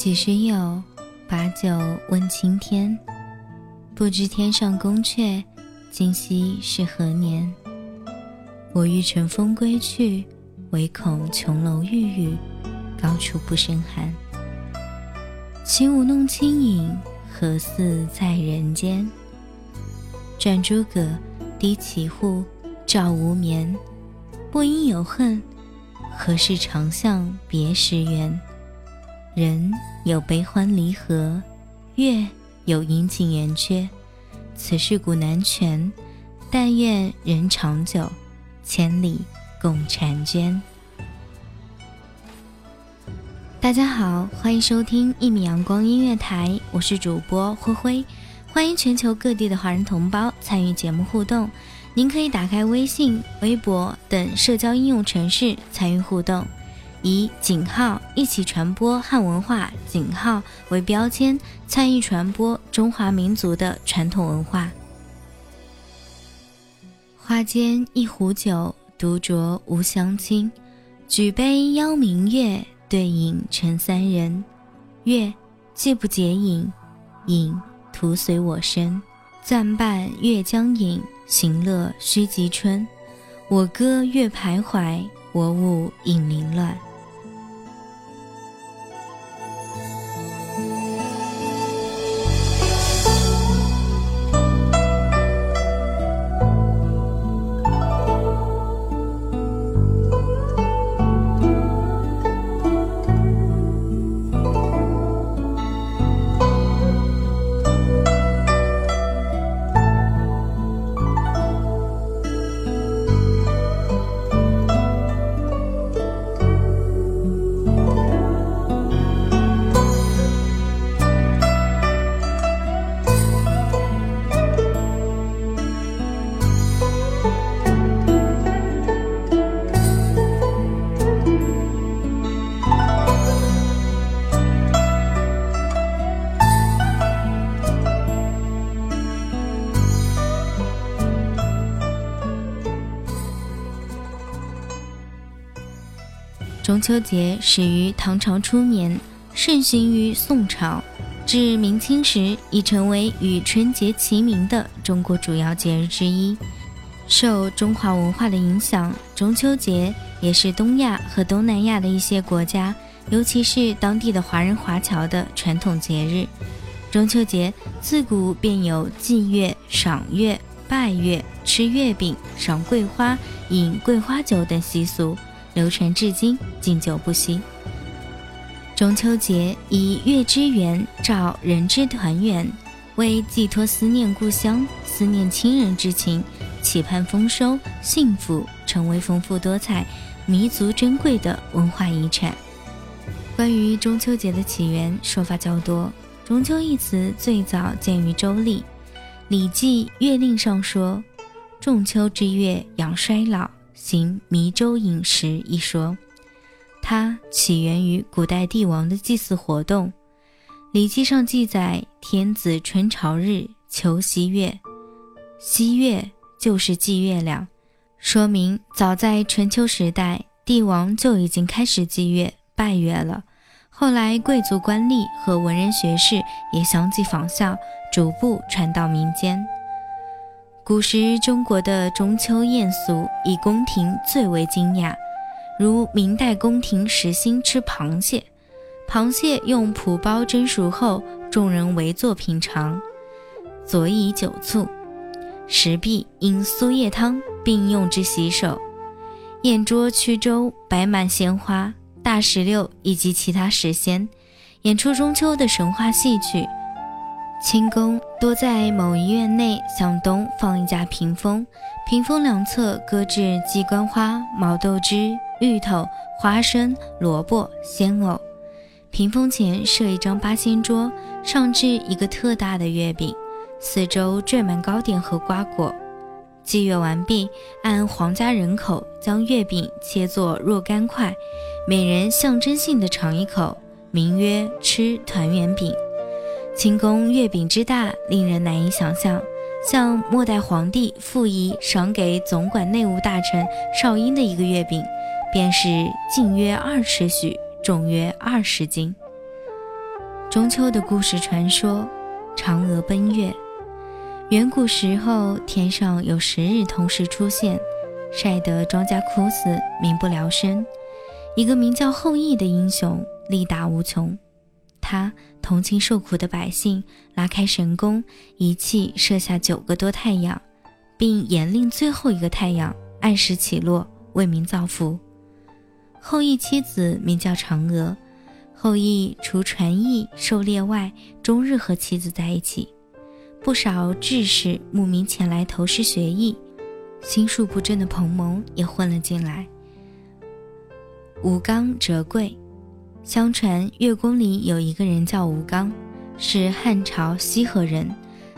几时有？把酒问青天。不知天上宫阙，今夕是何年？我欲乘风归去，唯恐琼楼玉宇，高处不胜寒。起舞弄清影，何似在人间？转朱阁，低绮户，照无眠。不应有恨，何事长向别时圆？人有悲欢离合，月有阴晴圆缺，此事古难全。但愿人长久，千里共婵娟。大家好，欢迎收听一米阳光音乐台，我是主播灰灰，欢迎全球各地的华人同胞参与节目互动。您可以打开微信、微博等社交应用程式参与互动。以井号一起传播汉文化井号为标签，参与传播中华民族的传统文化。花间一壶酒，独酌无相亲。举杯邀明月，对影成三人。月既不解饮，影徒随我身。暂伴月将影，行乐须及春。我歌月徘徊，我舞影零乱。中秋节始于唐朝初年，盛行于宋朝，至明清时已成为与春节齐名的中国主要节日之一。受中华文化的影响，中秋节也是东亚和东南亚的一些国家，尤其是当地的华人华侨的传统节日。中秋节自古便有祭月、赏月、拜月、吃月饼、赏桂花、饮桂花酒等习俗，流传至今，经久不息。中秋节以月之圆照人之团圆，为寄托思念故乡、思念亲人之情，期盼丰收幸福，成为丰富多彩、弥足珍贵的文化遗产。关于中秋节的起源，说法较多。中秋一词最早见于《周礼》，《礼记·月令》上说：“仲秋之月，养衰老，行弥州饮食。”一说，它起源于古代帝王的祭祀活动。《礼记》上记载：“天子春朝日，求夕月。”夕月就是祭月亮，说明早在春秋时代，帝王就已经开始祭月、拜月了。后来，贵族官吏和文人学士也相继仿效，逐步传到民间。古时中国的中秋宴俗，以宫廷最为精雅，如明代宫廷时兴吃螃蟹，螃蟹用蒲包蒸熟后，众人围坐品尝，佐以酒醋，食毕饮酥叶汤，并用之洗手。宴桌曲周，摆满鲜花。大石榴以及其他石仙演出中秋的神话戏曲。清宫多在某一院内向东放一架屏风，屏风两侧搁置鸡冠花、毛豆枝、芋头、花生、萝卜、鲜藕。屏风前设一张八仙桌，上置一个特大的月饼，四周缀满糕点和瓜果。祭月完毕，按皇家人口将月饼切作若干块。每人象征性的尝一口，名曰吃团圆饼。清宫月饼之大，令人难以想象。像末代皇帝傅仪赏给总管内务大臣邵英的一个月饼，便是径约二尺许，重约二十斤。中秋的故事传说：嫦娥奔月。远古时候，天上有十日同时出现，晒得庄稼枯死，民不聊生。一个名叫后羿的英雄，力大无穷。他同情受苦的百姓，拉开神弓，一气射下九个多太阳，并严令最后一个太阳按时起落，为民造福。后羿妻子名叫嫦娥。后羿除传艺、狩猎外，终日和妻子在一起。不少志士慕名前来投师学艺，心术不正的彭蒙也混了进来。吴刚折桂，相传月宫里有一个人叫吴刚，是汉朝西河人，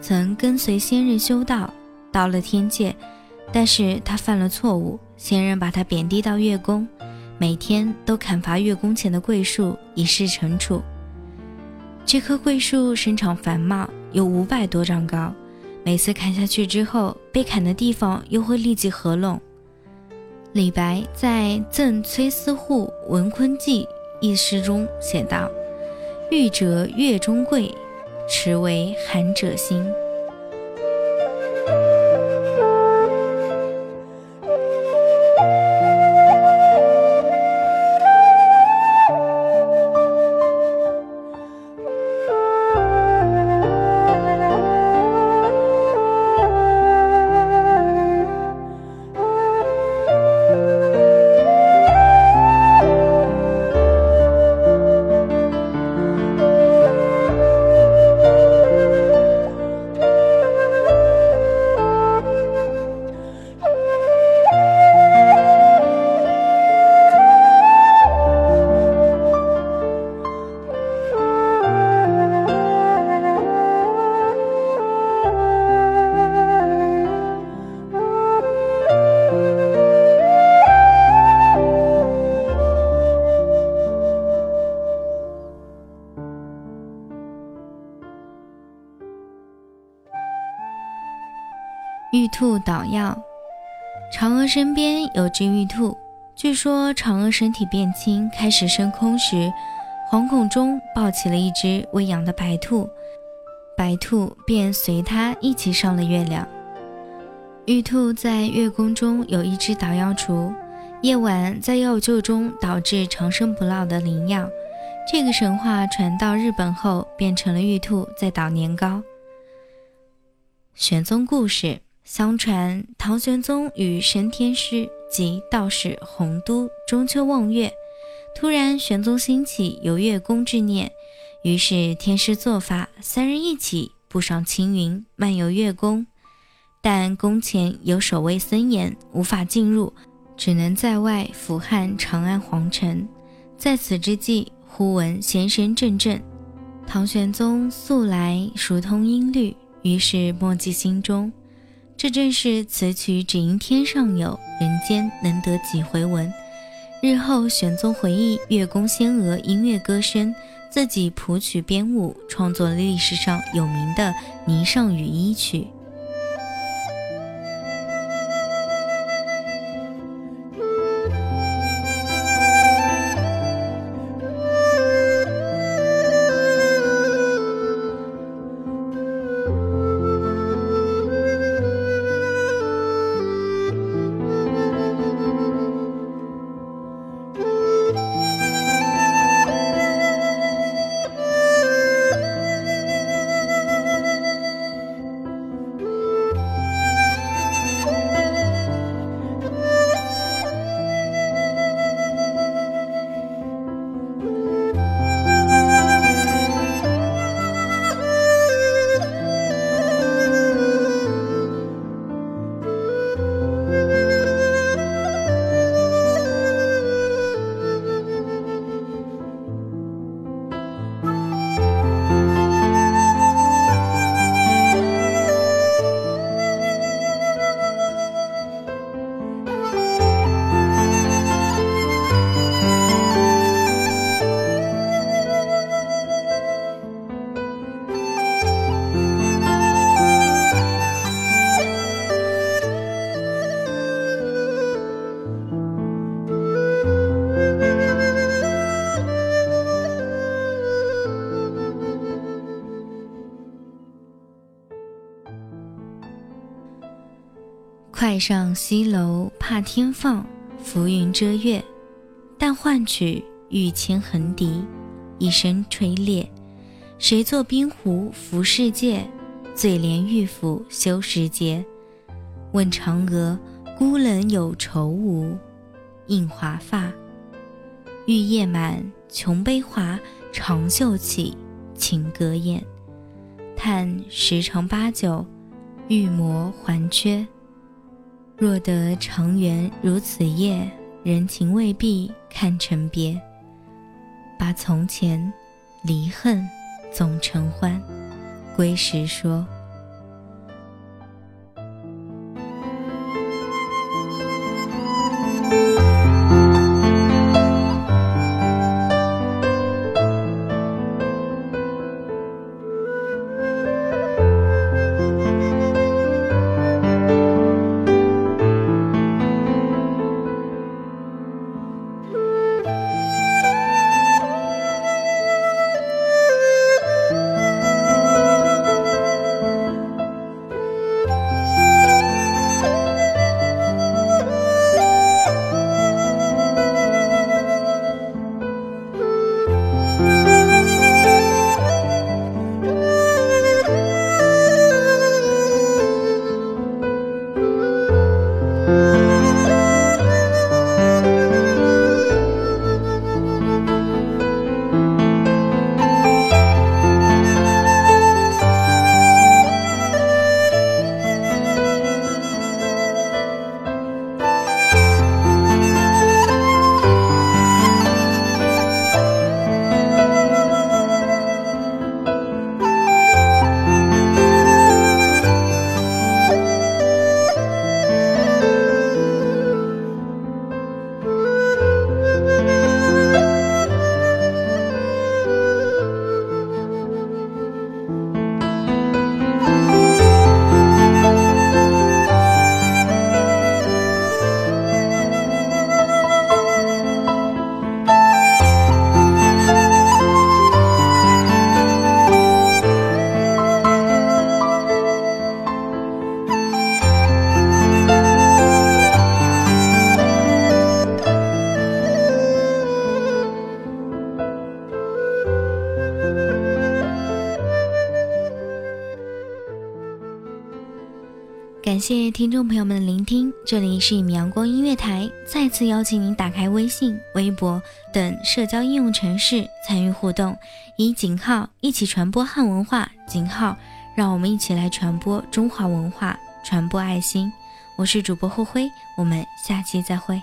曾跟随仙人修道，到了天界，但是他犯了错误，仙人把他贬低到月宫，每天都砍伐月宫前的桂树以示惩处。这棵桂树生长繁茂，有五百多丈高，每次砍下去之后，被砍的地方又会立即合拢。李白在《赠崔思户闻昆记》一诗中写道：“欲折月中桂，持为寒者心。”兔捣药，嫦娥身边有只玉兔。据说嫦娥身体变轻，开始升空时，惶恐中抱起了一只喂养的白兔，白兔便随她一起上了月亮。玉兔在月宫中有一只捣药橱，夜晚在药臼中捣制长生不老的灵药，这个神话传到日本后，变成了玉兔在捣年糕。玄宗故事：相传唐玄宗与神天师及道士洪都中秋望月，突然玄宗兴起游月宫之念，于是天师做法，三人一起步上青云，漫游月宫。但宫前有守卫森严，无法进入，只能在外俯瞰长安皇城。在此之际。忽闻弦声阵阵，唐玄宗素来熟通音律，于是默记心中。这正是此曲只应天上有人间能得几回闻。日后玄宗回忆月宫仙娥音乐歌声，自己谱曲编舞，创作了历史上有名的《霓裳羽衣曲》。上西楼怕天放，浮云遮月。但换取玉铅横笛，一声吹裂。谁作冰壶浮世界？醉怜玉斧修时节。问嫦娥孤冷有愁无？映华发。玉液满，琼杯华，长袖起，情歌艳。叹十常八九，玉磨还缺。若得长缘如此夜，人情未必看成别。把从前离恨总成欢，归时说。感谢听众朋友们的聆听，这里是一米阳光音乐台，再次邀请您打开微信、微博等社交应用程式参与互动，以井号一起传播汉文化，井号让我们一起来传播中华文化，传播爱心。我是主播霍辉，我们下期再会。